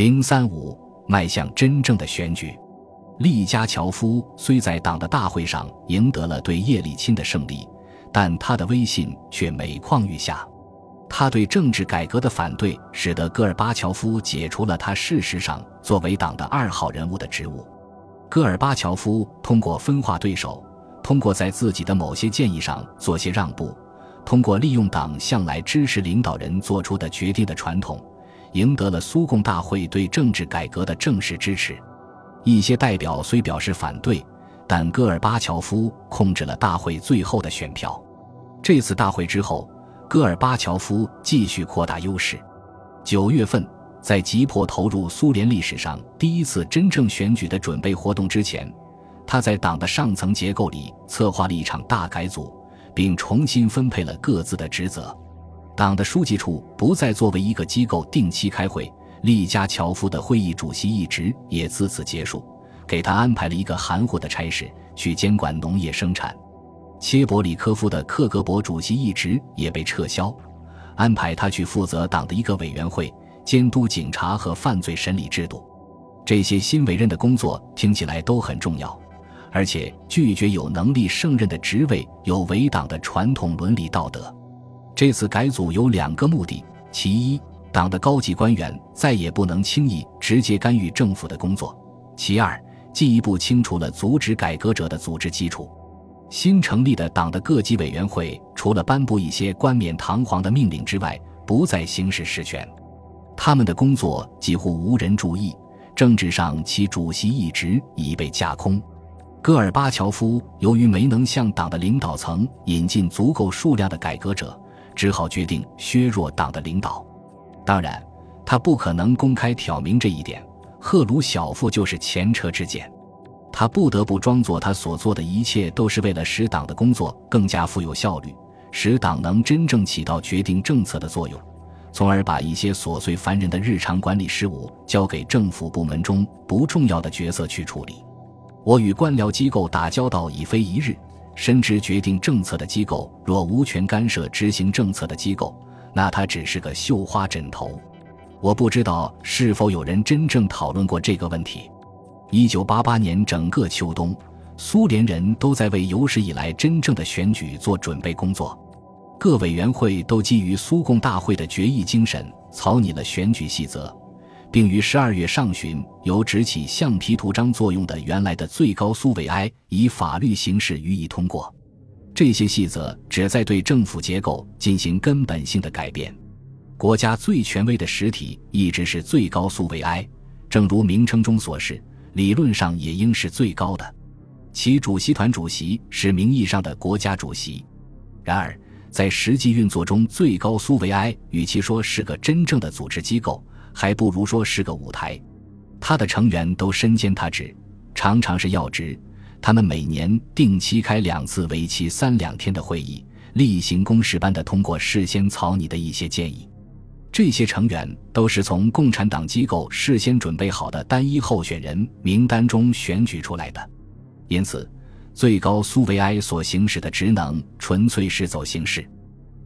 零三五迈向真正的选举。利加乔夫虽在党的大会上赢得了对叶利钦的胜利，但他的威信却每况愈下。他对政治改革的反对，使得戈尔巴乔夫解除了他事实上作为党的二号人物的职务。戈尔巴乔夫通过分化对手，通过在自己的某些建议上做些让步，通过利用党向来支持领导人做出的决定的传统，赢得了苏共大会对政治改革的正式支持。一些代表虽表示反对，但戈尔巴乔夫控制了大会最后的选票。这次大会之后，戈尔巴乔夫继续扩大优势。九月份，在急迫投入苏联历史上第一次真正选举的准备活动之前，他在党的上层结构里策划了一场大改组，并重新分配了各自的职责。党的书记处不再作为一个机构定期开会。利加乔夫的会议主席一职也自此结束，给他安排了一个含糊的差事，去监管农业生产。切伯里科夫的克格勃主席一职也被撤销，安排他去负责党的一个委员会，监督警察和犯罪审理制度。这些新委任的工作听起来都很重要，而且拒绝有能力胜任的职位有违党的传统伦理道德。这次改组有两个目的，其一。党的高级官员再也不能轻易直接干预政府的工作。其二，进一步清除了阻止改革者的组织基础。新成立的党的各级委员会，除了颁布一些冠冕堂皇的命令之外，不再行使实权。他们的工作几乎无人注意。政治上，其主席一职已被架空。戈尔巴乔夫由于没能向党的领导层引进足够数量的改革者，只好决定削弱党的领导。当然，他不可能公开挑明这一点。赫鲁晓夫就是前车之鉴，他不得不装作他所做的一切都是为了使党的工作更加富有效率，使党能真正起到决定政策的作用，从而把一些琐碎烦人的日常管理事务交给政府部门中不重要的角色去处理。我与官僚机构打交道已非一日，深知决定政策的机构若无权干涉执行政策的机构。那它只是个绣花枕头，我不知道是否有人真正讨论过这个问题。一九八八年整个秋冬，苏联人都在为有史以来真正的选举做准备工作，各委员会都基于苏共大会的决议精神草拟了选举细则，并于十二月上旬由只起橡皮图章作用的原来的最高苏维埃以法律形式予以通过。这些细则旨在对政府结构进行根本性的改变。国家最权威的实体一直是最高苏维埃，正如名称中所示，理论上也应是最高的。其主席团主席是名义上的国家主席，然而在实际运作中，最高苏维埃与其说是个真正的组织机构，还不如说是个舞台。他的成员都身兼他职，常常是要职。他们每年定期开两次为期三两天的会议，例行公事般的通过事先草拟的一些建议。这些成员都是从共产党机构事先准备好的单一候选人名单中选举出来的，因此，最高苏维埃所行使的职能纯粹是走形式。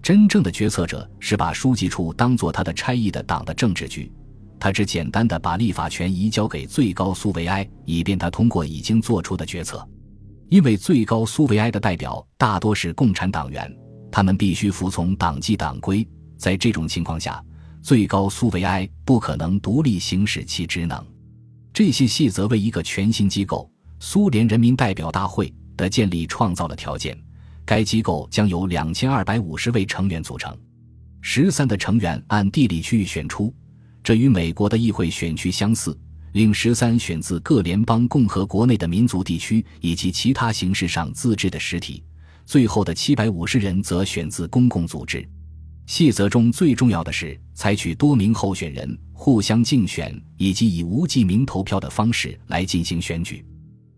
真正的决策者是把书记处当做他的差役的党的政治局。他只简单的把立法权移交给最高苏维埃，以便他通过已经做出的决策。因为最高苏维埃的代表大多是共产党员，他们必须服从党纪党规。在这种情况下，最高苏维埃不可能独立行使其职能。这些细则为一个全新机构——苏联人民代表大会的建立创造了条件。该机构将由两千二百五十位成员组成，十三的成员按地理区域选出。这与美国的议会选区相似，另十三选自各联邦共和国内的民族地区以及其他形式上自治的实体，最后的七百五十人则选自公共组织。细则中最重要的是采取多名候选人互相竞选，以及以无记名投票的方式来进行选举。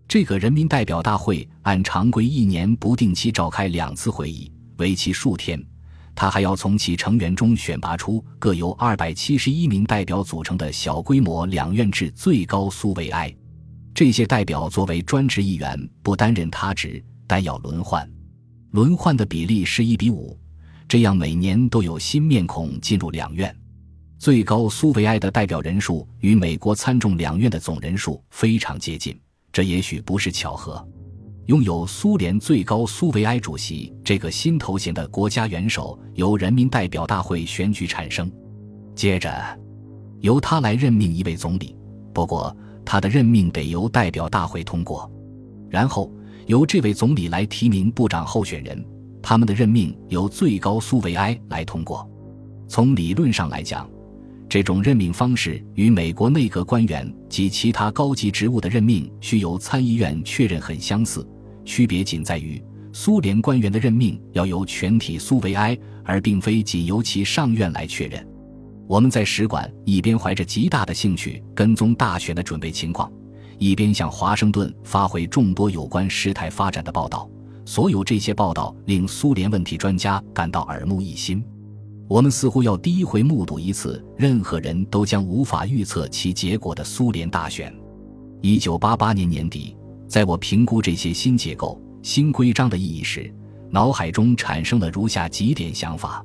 这个人民代表大会按常规一年不定期召开两次会议，为期数天。他还要从其成员中选拔出各由二百七十一名代表组成的小规模两院制最高苏维埃。这些代表作为专职议员，不担任他职，但要轮换。轮换的比例是一比五，这样每年都有新面孔进入两院。最高苏维埃的代表人数与美国参众两院的总人数非常接近，这也许不是巧合。拥有苏联最高苏维埃主席这个新头衔的国家元首由人民代表大会选举产生，接着由他来任命一位总理。不过，他的任命得由代表大会通过，然后由这位总理来提名部长候选人，他们的任命由最高苏维埃来通过。从理论上来讲，这种任命方式与美国内阁官员及其他高级职务的任命需由参议院确认很相似。区别仅在于，苏联官员的任命要由全体苏维埃，而并非仅由其上院来确认。我们在使馆一边怀着极大的兴趣跟踪大选的准备情况，一边向华盛顿发回众多有关事态发展的报道。所有这些报道令苏联问题专家感到耳目一新。我们似乎要第一回目睹一次任何人都将无法预测其结果的苏联大选。一九八八年年底。在我评估这些新结构、新规章的意义时，脑海中产生了如下几点想法：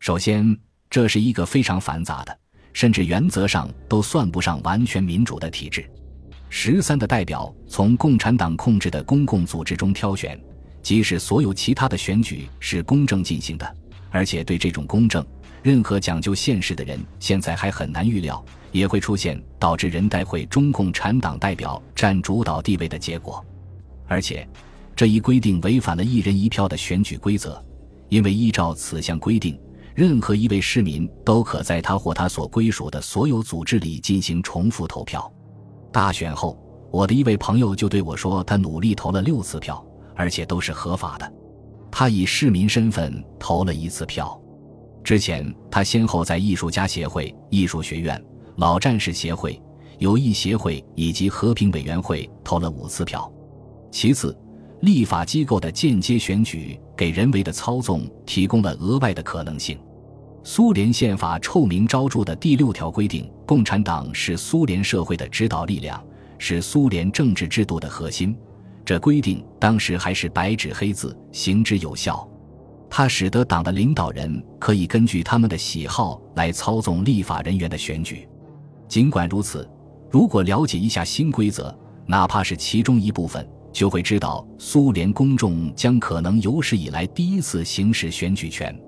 首先，这是一个非常繁杂的，甚至原则上都算不上完全民主的体制。十三的代表从共产党控制的公共组织中挑选，即使所有其他的选举是公正进行的，而且对这种公正，任何讲究现实的人现在还很难预料。也会出现导致人代会中共产党代表占主导地位的结果，而且这一规定违反了一人一票的选举规则，因为依照此项规定，任何一位市民都可在他或他所归属的所有组织里进行重复投票。大选后，我的一位朋友就对我说，他努力投了六次票，而且都是合法的。他以市民身份投了一次票。之前，他先后在艺术家协会、艺术学院。老战士协会、友谊协会以及和平委员会投了五次票。其次，立法机构的间接选举给人为的操纵提供了额外的可能性。苏联宪法臭名昭著的第六条规定，共产党是苏联社会的指导力量，是苏联政治制度的核心。这规定当时还是白纸黑字，行之有效。它使得党的领导人可以根据他们的喜好来操纵立法人员的选举。尽管如此，如果了解一下新规则，哪怕是其中一部分，就会知道苏联公众将可能有史以来第一次行使选举权。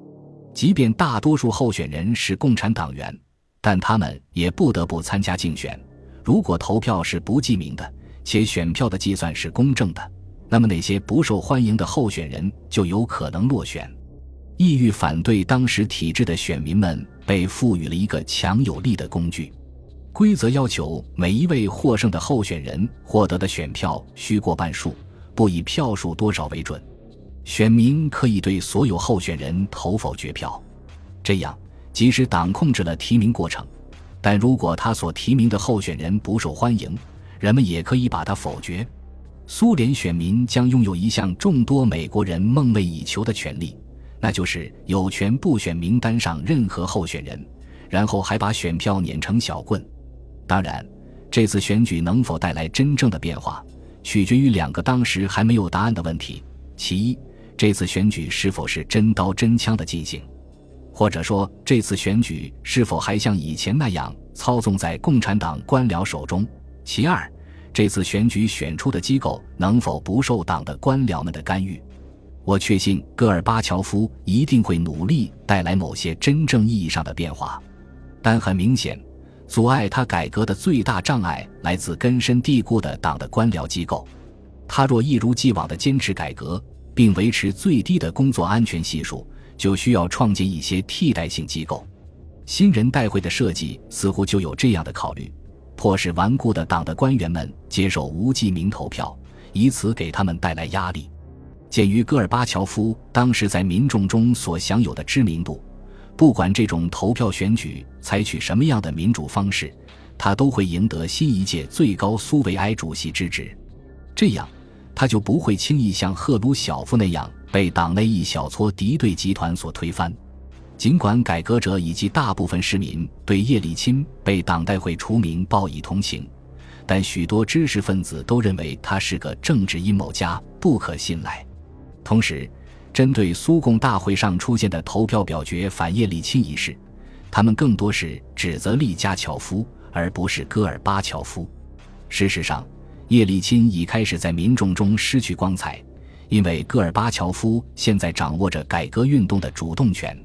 即便大多数候选人是共产党员，但他们也不得不参加竞选。如果投票是不记名的，且选票的计算是公正的，那么那些不受欢迎的候选人就有可能落选。意欲反对当时体制的选民们被赋予了一个强有力的工具。规则要求每一位获胜的候选人获得的选票需过半数，不以票数多少为准。选民可以对所有候选人投否决票，这样即使党控制了提名过程，但如果他所提名的候选人不受欢迎，人们也可以把它否决。苏联选民将拥有一项众多美国人梦寐以求的权利，那就是有权不选名单上任何候选人，然后还把选票碾成小棍。当然，这次选举能否带来真正的变化，取决于两个当时还没有答案的问题：其一，这次选举是否是真刀真枪的进行，或者说这次选举是否还像以前那样操纵在共产党官僚手中；其二，这次选举选出的机构能否不受党的官僚们的干预。我确信戈尔巴乔夫一定会努力带来某些真正意义上的变化，但很明显。阻碍他改革的最大障碍来自根深蒂固的党的官僚机构。他若一如既往地坚持改革，并维持最低的工作安全系数，就需要创建一些替代性机构。新人代会的设计似乎就有这样的考虑：迫使顽固的党的官员们接受无记名投票，以此给他们带来压力。鉴于戈尔巴乔夫当时在民众中所享有的知名度。不管这种投票选举采取什么样的民主方式，他都会赢得新一届最高苏维埃主席之职。这样，他就不会轻易像赫鲁晓夫那样被党内一小撮敌对集团所推翻。尽管改革者以及大部分市民对叶利钦被党代会除名报以同情，但许多知识分子都认为他是个政治阴谋家，不可信赖。同时，针对苏共大会上出现的投票表决反叶利钦一事，他们更多是指责利加乔夫，而不是戈尔巴乔夫。事实上，叶利钦已开始在民众中失去光彩，因为戈尔巴乔夫现在掌握着改革运动的主动权。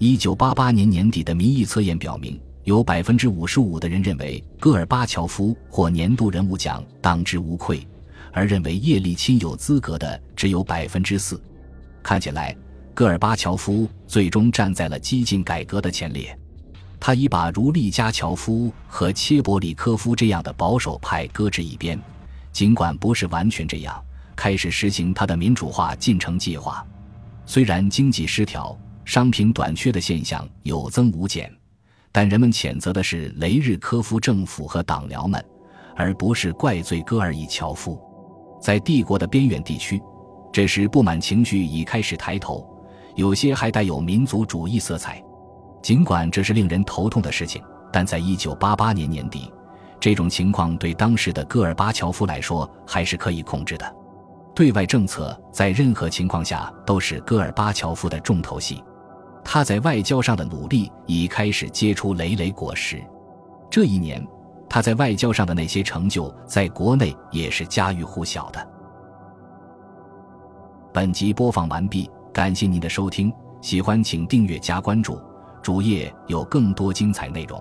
一九八八年年底的民意测验表明，有百分之五十五的人认为戈尔巴乔夫获年度人物奖当之无愧，而认为叶利钦有资格的只有百分之四。看起来，戈尔巴乔夫最终站在了激进改革的前列。他已把如利加乔夫和切伯里科夫这样的保守派搁置一边，尽管不是完全这样，开始实行他的民主化进程计划。虽然经济失调。商品短缺的现象有增无减，但人们谴责的是雷日科夫政府和党僚们，而不是怪罪戈尔伊乔夫。在帝国的边远地区，这时不满情绪已开始抬头，有些还带有民族主义色彩。尽管这是令人头痛的事情，但在一九八八年年底，这种情况对当时的戈尔巴乔夫来说还是可以控制的。对外政策在任何情况下都是戈尔巴乔夫的重头戏。他在外交上的努力已开始结出累累果实。这一年，他在外交上的那些成就，在国内也是家喻户晓的。本集播放完毕，感谢您的收听，喜欢请订阅加关注，主页有更多精彩内容。